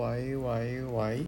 喂喂喂。